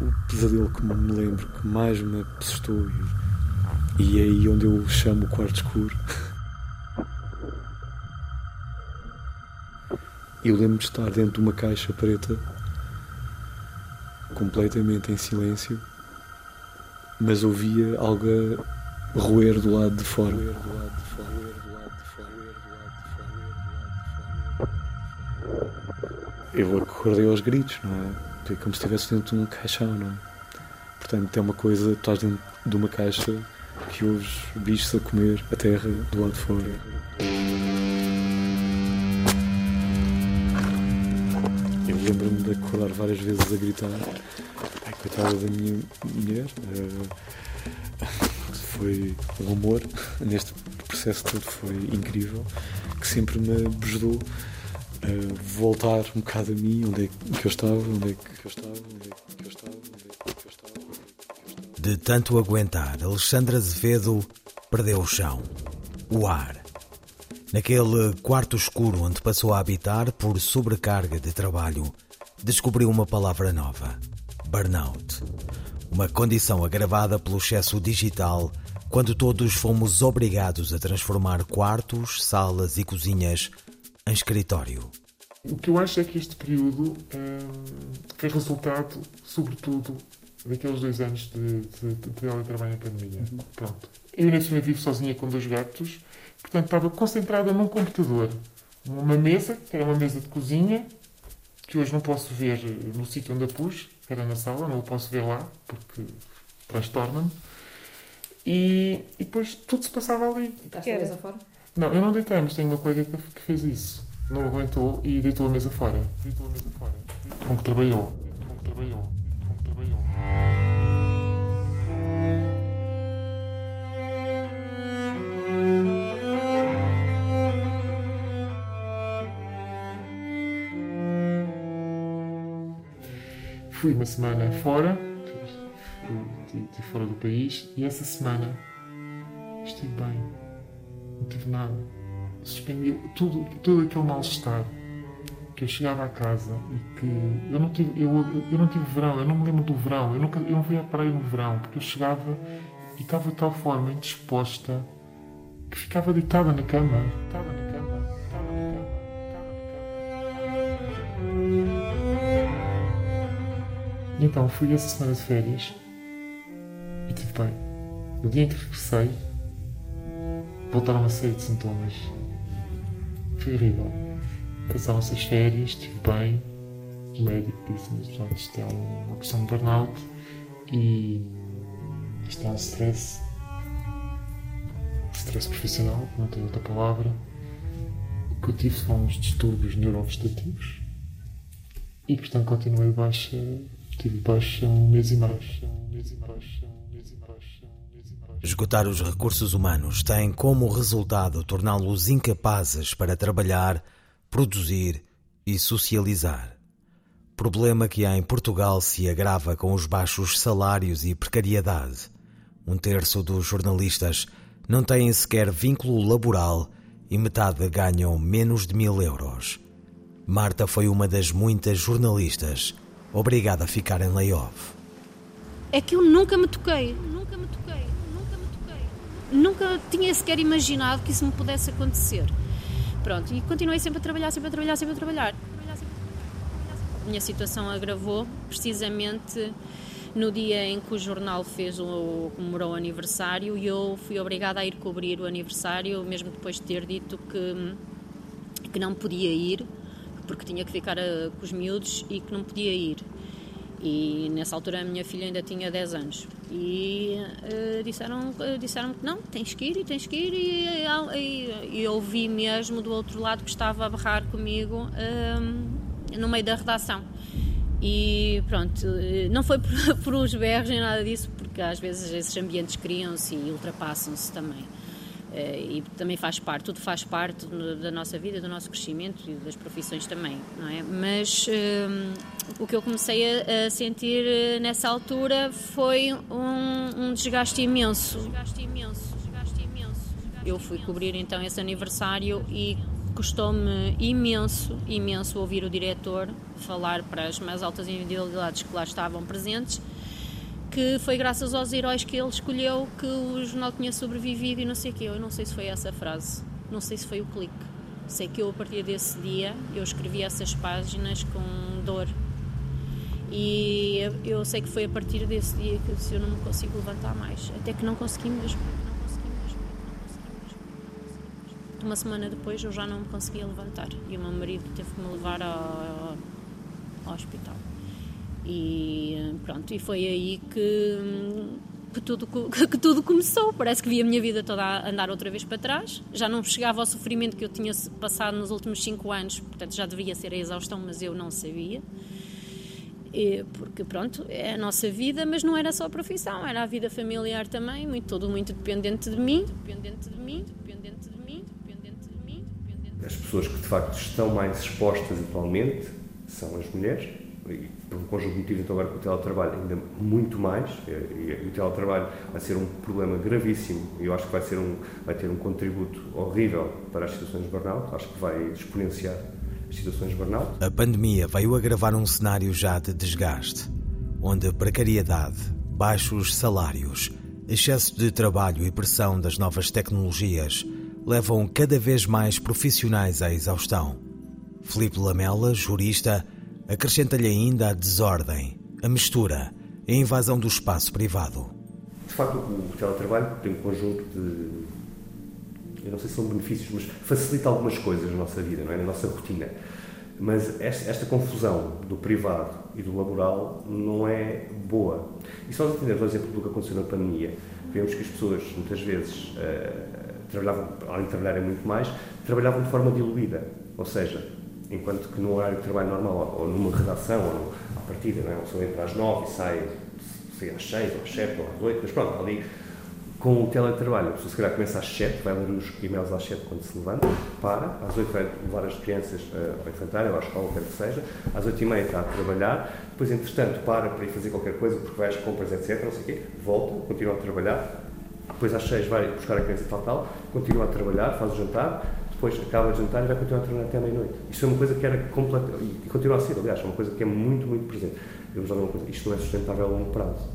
O pesadelo que me lembro que mais me assustou e, é aí onde eu chamo o quarto escuro. Eu lembro de estar dentro de uma caixa preta, completamente em silêncio, mas ouvia algo roer do lado de fora. Eu acordei aos gritos, não é? É como se estivesse dentro de um caixão, não é? Portanto, é uma coisa, estás dentro de uma caixa que ouves bichos a comer a terra do lado de fora. lembro-me de acordar várias vezes a gritar. Ai, coitada da minha mulher. Uh, foi um amor neste processo todo, foi incrível, que sempre me ajudou a voltar um bocado a mim, onde é que eu estava, onde é que eu estava, onde é que eu estava, onde é que eu estava. De tanto aguentar, Alexandre Azevedo perdeu o chão, o ar. Naquele quarto escuro onde passou a habitar por sobrecarga de trabalho, descobriu uma palavra nova: burnout. Uma condição agravada pelo excesso digital, quando todos fomos obrigados a transformar quartos, salas e cozinhas em escritório. O que eu acho é que este período hum, foi resultado, sobretudo, daqueles dois anos de, de, de teletrabalho na pandemia. Uhum. Pronto. Eu, nesse momento, vivo sozinha com dois gatos Portanto, estava concentrada num computador, numa mesa, que era uma mesa de cozinha, que hoje não posso ver no sítio onde a pus, que era na sala, não o posso ver lá, porque transtorna-me. E, e, depois tudo se passava ali. Deitaste a mesa fora? Não, eu não deitei, mas tenho uma colega que, que fez isso. Não aguentou e deitou a mesa fora. Deitou a mesa fora. Com que trabalhou. Com que trabalhou. fui uma semana fora, estive fora do país, e essa semana estive bem, tive nada. Suspendi tudo, todo aquele mal-estar que eu chegava a casa e que eu não tive, eu, eu não tive verão, eu não me lembro do verão, eu, nunca, eu não fui à praia no verão, porque eu chegava e estava de tal forma indisposta que ficava deitada na cama. Deitada na Então fui essa semana de férias e tive bem. No dia em que regressei, voltaram uma série de sintomas. Foi horrível. Passaram-se as férias, estive bem. O médico disse-me que isto é uma questão de burnout e isto é um stress. Stress profissional, não tenho outra palavra. O que eu tive foram uns distúrbios neurovegetativos e portanto continuei baixa Tive baixa um mês e meio. Esgotar os recursos humanos tem como resultado torná-los incapazes para trabalhar, produzir e socializar. Problema que em Portugal se agrava com os baixos salários e precariedade. Um terço dos jornalistas não têm sequer vínculo laboral e metade ganham menos de mil euros. Marta foi uma das muitas jornalistas obrigado a ficar em layoff. É que eu nunca me toquei, nunca me toquei. Nunca tinha sequer imaginado que isso me pudesse acontecer. Pronto, e continuei sempre a trabalhar, sempre a trabalhar, sempre a trabalhar. A minha situação agravou precisamente no dia em que o jornal fez o comemorou o aniversário e eu fui obrigada a ir cobrir o aniversário, mesmo depois de ter dito que que não podia ir porque tinha que ficar a, eh, com os miúdos e que não podia ir. E nessa altura a minha filha ainda tinha 10 anos. E uh, disseram, uh, disseram que não, tens que ir e tens que ir. E, e, e ouvi mesmo do outro lado que estava a berrar comigo uh, no meio da redação. E pronto, não foi por, por os berros nem nada disso, porque às vezes esses ambientes criam-se e ultrapassam-se também. Eh, e também faz parte, tudo faz parte da nossa vida, do nosso crescimento e das profissões também, não é? Mas um, eh, o que eu comecei a, a, sentir eh, nessa altura foi um, um desgaste imenso. Desgaste imenso, desgaste imenso. Eu fui cobrir então esse aniversário e custou-me imenso, imenso ouvir o diretor falar para as mais altas individualidades que lá estavam presentes que foi graças aos heróis que ele escolheu que o jornal tinha sobrevivido e não sei o quê. Eu não sei se foi essa frase, não sei se foi o clique. Sei que eu, a partir desse dia, eu escrevi essas páginas com dor. E eu sei que foi a partir desse dia que eu não me consigo levantar mais. Até que não consegui mesmo. Uma semana depois eu já não me conseguia levantar e o meu marido teve que me levar ao, ao hospital. E pronto, e foi aí que, que, tudo, que tudo começou. Parece que vi a minha vida toda a andar outra vez para trás. Já não chegava ao sofrimento que eu tinha passado nos últimos cinco anos, portanto já devia ser a exaustão, mas eu não sabia. Porque pronto, é a nossa vida, mas não era só a profissão, era a vida familiar também, muito, tudo muito dependente de mim, dependente de mim, dependente de mim, dependente de mim. Dependente As pessoas que de facto estão mais expostas atualmente são as mulheres, um conjunto de motivos, então agora com o teletrabalho ainda muito mais, e, e, o teletrabalho vai ser um problema gravíssimo e eu acho que vai, ser um, vai ter um contributo horrível para as situações de burnout, acho que vai exponenciar as situações de burnout. A pandemia veio agravar um cenário já de desgaste, onde a precariedade, baixos salários, excesso de trabalho e pressão das novas tecnologias levam cada vez mais profissionais à exaustão. Felipe Lamela, jurista, Acrescenta-lhe ainda a desordem, a mistura, a invasão do espaço privado. De facto, o teletrabalho tem um conjunto de. Eu não sei se são benefícios, mas facilita algumas coisas na nossa vida, não é? na nossa rotina. Mas esta, esta confusão do privado e do laboral não é boa. E se nós entendermos o exemplo do que aconteceu na pandemia, vemos que as pessoas, muitas vezes, uh, trabalhavam, além de trabalharem muito mais, trabalhavam de forma diluída. Ou seja, enquanto que no horário de trabalho normal, ou numa redação, ou à partida, não é? uma pessoa entra às 9 e sai, sai às 6, ou às 7, ou às 8, mas pronto, ali com o teletrabalho, a pessoa se calhar começa às 7, vai ler os e-mails às 7 quando se levanta, para, às 8 vai levar as crianças uh, ao infantário, ou à escola, o que seja, às 8 e meia está a trabalhar, depois, entretanto, para para ir fazer qualquer coisa, porque vai às compras, etc., não sei o quê, volta, continua a trabalhar, depois às 6 vai buscar a criança tal, tal, continua a trabalhar, faz o jantar, depois acaba de jantar e vai continuar a trabalhar até meia-noite. Isto é uma coisa que era completa, e continua a ser, aliás, é uma coisa que é muito, muito presente. Vamos lá uma coisa, isto não é sustentável a longo prazo.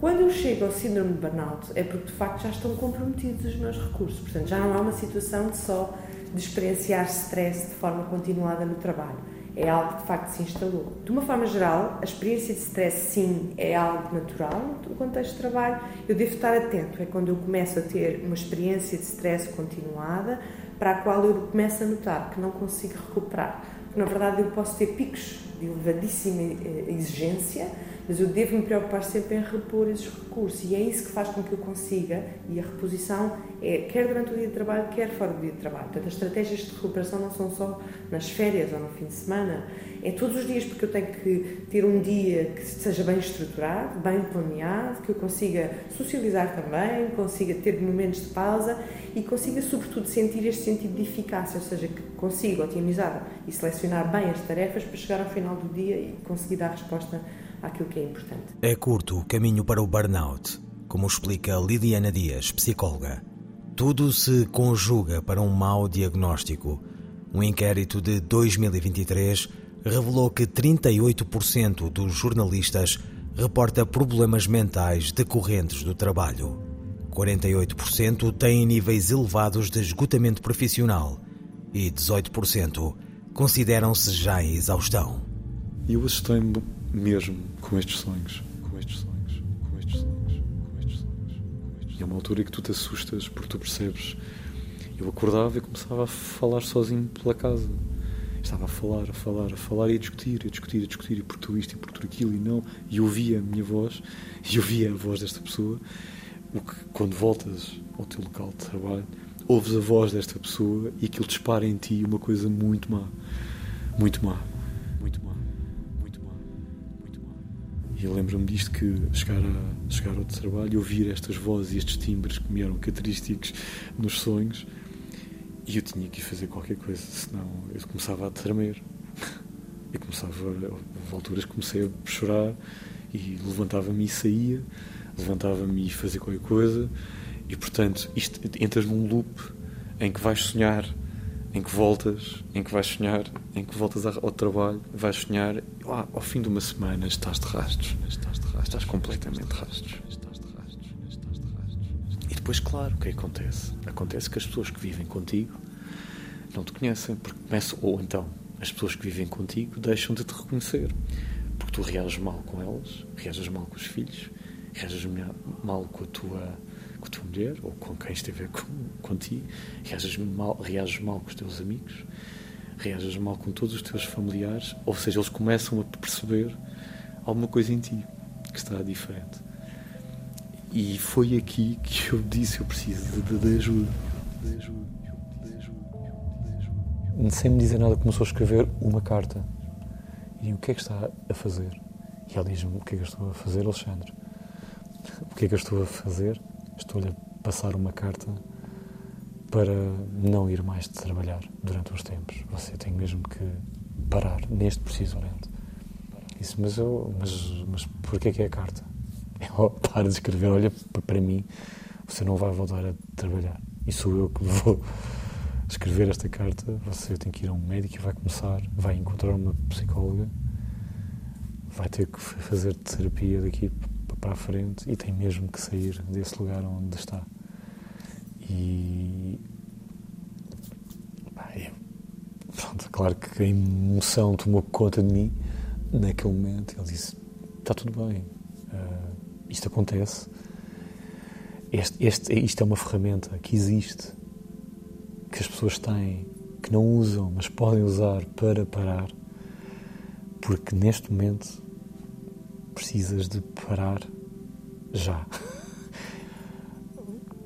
Quando eu chego ao síndrome de burnout, é porque de facto já estão comprometidos os meus recursos. Portanto, já não há uma situação de só de experienciar stress de forma continuada no trabalho. É algo que de facto se instalou. De uma forma geral, a experiência de stress, sim, é algo natural no contexto de trabalho. Eu devo estar atento. É quando eu começo a ter uma experiência de stress continuada, para a qual eu começo a notar que não consigo recuperar. Na verdade, eu posso ter picos de elevadíssima eh, exigência, mas eu devo me preocupar sempre em repor esses recursos. E é isso que faz com que eu consiga, e a reposição é quer durante o dia de trabalho, quer fora do dia de trabalho. Portanto, as estratégias de recuperação não são só nas férias ou no fim de semana, é todos os dias, porque eu tenho que ter um dia que seja bem estruturado, bem planeado, que eu consiga socializar também, consiga ter momentos de pausa e consiga, sobretudo, sentir este sentido de eficácia, ou seja, que consiga otimizar e selecionar bem as tarefas para chegar ao final do dia e conseguir dar resposta àquilo que é importante. É curto o caminho para o burnout, como explica Lidiana Dias, psicóloga. Tudo se conjuga para um mau diagnóstico. Um inquérito de 2023 revelou que 38% dos jornalistas reporta problemas mentais decorrentes do trabalho. 48% têm níveis elevados de esgotamento profissional e 18% consideram-se já em exaustão. E eu assustei-me mesmo com estes sonhos, com estes sonhos, com estes sonhos, com estes sonhos. E é uma altura em que tu te assustas porque tu percebes. Eu acordava e começava a falar sozinho pela casa. Estava a falar, a falar, a falar e a discutir, a discutir, a discutir, e por tudo isto e por tudo aquilo, e não. E ouvia a minha voz, e ouvia a voz desta pessoa. O que, quando voltas ao teu local de trabalho, ouves a voz desta pessoa e aquilo dispara em ti uma coisa muito má. Muito má. Muito má. E eu lembro-me disto que chegar, a, chegar ao trabalho e ouvir estas vozes e estes timbres que me eram característicos nos sonhos e eu tinha que fazer qualquer coisa, senão eu começava a tremer. Eu começava, a alturas comecei a chorar e levantava-me e saía, levantava-me e fazia qualquer coisa, e portanto isto, entras num loop em que vais sonhar em que voltas, em que vais sonhar, em que voltas ao trabalho, vais sonhar, ah, ao fim de uma semana estás de rastros, estás de rastros, estás completamente de rastros. E depois, claro, o que acontece? Acontece que as pessoas que vivem contigo não te conhecem, porque começam, ou então as pessoas que vivem contigo deixam de te reconhecer, porque tu reages mal com elas, reages mal com os filhos, reages mal com a tua mulher ou com quem estiver com, contigo, reages mal, reages mal com os teus amigos, reages mal com todos os teus familiares, ou seja, eles começam a perceber alguma coisa em ti que está diferente. E foi aqui que eu disse: eu preciso de, de ajuda. De ajuda. Sem me dizer nada, começou a escrever uma carta. E o que é que está a fazer? E ela diz-me: O que é que eu estou a fazer, Alexandre? O que é que eu estou a fazer? Estou-lhe a passar uma carta para não ir mais de trabalhar durante uns tempos. Você tem mesmo que parar neste preciso momento. Isso, mas eu, mas, mas porquê que é a carta? Eu paro de escrever, olha para mim, você não vai voltar a trabalhar. E sou eu que vou escrever esta carta. Você tem que ir a um médico e vai começar, vai encontrar uma psicóloga, vai ter que fazer terapia daqui para a frente e tem mesmo que sair desse lugar onde está. E. Eu, pronto, claro que a emoção tomou conta de mim naquele momento. Ele disse: Está tudo bem, uh, isto acontece. Este, este, isto é uma ferramenta que existe, que as pessoas têm, que não usam, mas podem usar para parar, porque neste momento precisas de parar já.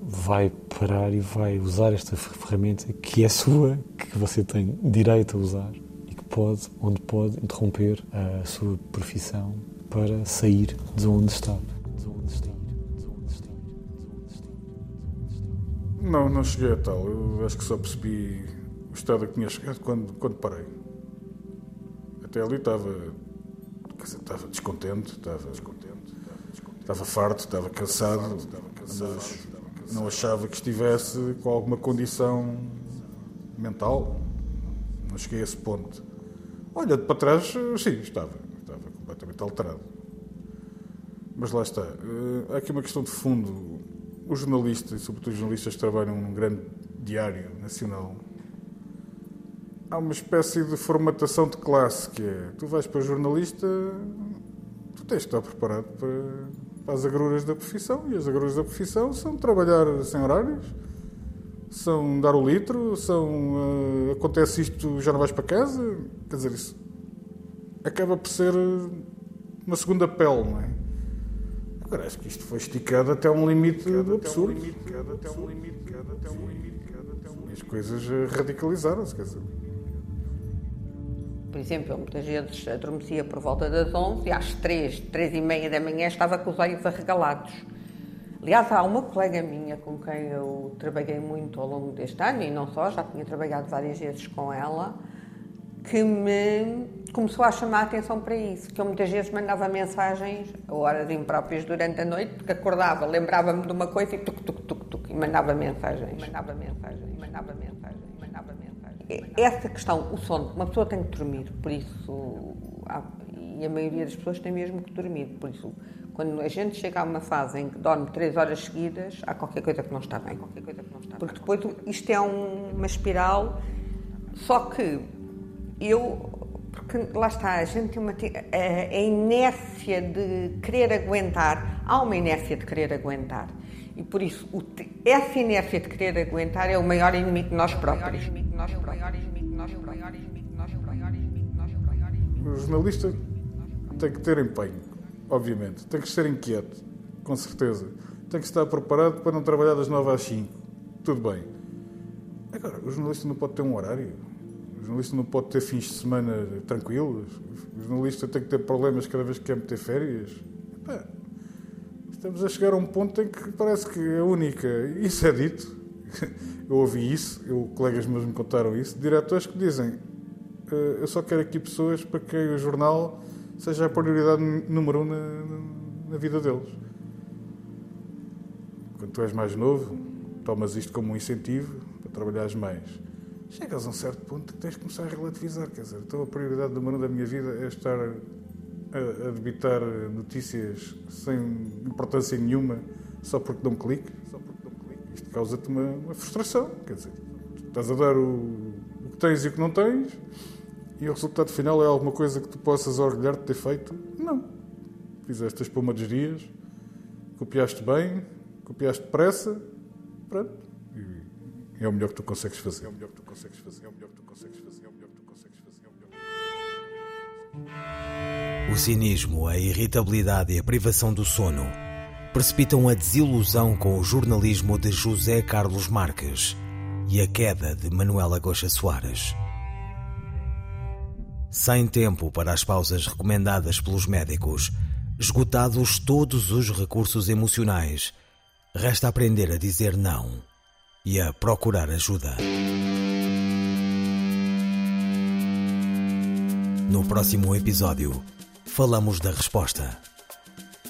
Vai parar e vai usar esta ferramenta que é sua, que você tem direito a usar e que pode, onde pode, interromper a sua profissão para sair de onde está. Não, não cheguei a tal. Eu acho que só percebi o estado a que tinha chegado quando, quando parei. Até ali estava, estava descontente, estava descontente Estava farto, estava cansado, mas não achava que estivesse com alguma condição mental. Não cheguei a esse ponto. Olhando para trás, sim, estava. Estava completamente alterado. Mas lá está. Eh, há aqui uma questão de fundo. Os jornalistas, e sobretudo os jornalistas que trabalham num grande diário nacional, há uma espécie de formatação de classe que é: tu vais para jornalista, tu tens de estar preparado para as agruras da profissão. E as agruras da profissão são trabalhar sem horários, são dar o litro, são uh, acontece isto, já não vais para casa. Quer dizer, isso acaba por ser uma segunda pele, não é? Agora acho que isto foi esticado até um limite absurdo. E as coisas radicalizaram-se, quer dizer. Por exemplo, eu muitas vezes adormecia por volta das 11 e às 3, 3 e meia da manhã estava com os olhos arregalados. Aliás, há uma colega minha com quem eu trabalhei muito ao longo deste ano, e não só, já tinha trabalhado várias vezes com ela, que me começou a chamar a atenção para isso, que eu muitas vezes mandava mensagens a horas impróprias durante a noite, porque acordava, lembrava-me de uma coisa e tuc, tuc, tuc, tuc, e mandava mensagens. Mandava mensagens, mandava mensagens, mandava mensagens essa questão, o sono, uma pessoa tem que dormir, por isso, e a maioria das pessoas tem mesmo que dormir, por isso, quando a gente chega a uma fase em que dorme três horas seguidas, há qualquer coisa que não está bem. Qualquer coisa que não está Porque depois isto é um, uma espiral, só que eu, porque lá está, a gente tem uma. A, a inércia de querer aguentar, há uma inércia de querer aguentar. E por isso, o, essa inércia de querer aguentar é o maior inimigo de nós próprios. O jornalista tem que ter empenho, obviamente. Tem que ser inquieto, com certeza. Tem que estar preparado para não trabalhar das 9 às 5. Tudo bem. Agora, o jornalista não pode ter um horário. O jornalista não pode ter fins de semana tranquilos. O jornalista tem que ter problemas cada vez que quer meter férias. Epá, Estamos a chegar a um ponto em que parece que a única. Isso é dito. Eu ouvi isso, eu, colegas meus me contaram isso, diretores que dizem: eh, Eu só quero aqui pessoas para que o jornal seja a prioridade número um na, na vida deles. Quando tu és mais novo, tomas isto como um incentivo para trabalhares mais. chegas a um certo ponto que tens de começar a relativizar. Quer dizer, então a prioridade número um da minha vida é estar a, a debitar notícias sem importância nenhuma só porque dão um clique. Isto causa-te uma, uma, frustração. Quer dizer, estás a dar o, o, que tens e o que não tens e o resultado final é alguma coisa que tu possas orgulhar de ter feito? Não. Fizeste a espuma dos dias, copiaste bem, copiaste depressa, pronto. E é o melhor que tu consegues fazer. É o melhor que tu consegues fazer. É o melhor que tu consegues fazer. É o melhor que tu consegues fazer. É o melhor o cinismo, a irritabilidade e a privação do sono precipitam a desilusão com o jornalismo de José Carlos Marques e a queda de Manuela Goxa Soares. Sem tempo para as pausas recomendadas pelos médicos, esgotados todos os recursos emocionais, resta aprender a dizer não e a procurar ajuda. No próximo episódio, falamos da resposta.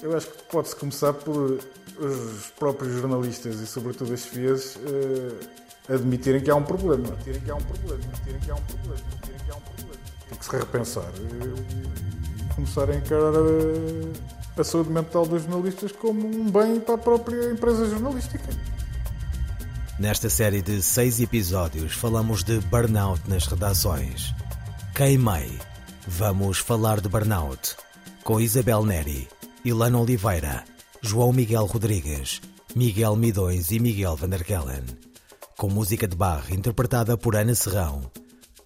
Eu acho que pode-se começar por os próprios jornalistas e, sobretudo, as FIAs uh, admitirem que há um problema. Admitirem que há um problema. Admitirem que há um problema. Admitirem que há um problema. Tem que se repensar e começar a encarar a, a saúde mental dos jornalistas como um bem para a própria empresa jornalística. Nesta série de seis episódios, falamos de burnout nas redações. Queimei. Vamos falar de burnout com Isabel Neri, Ilana Oliveira, João Miguel Rodrigues, Miguel Midões e Miguel Vanderkellen. Com música de barra interpretada por Ana Serrão.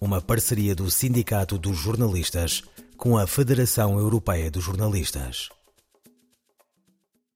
Uma parceria do Sindicato dos Jornalistas com a Federação Europeia dos Jornalistas.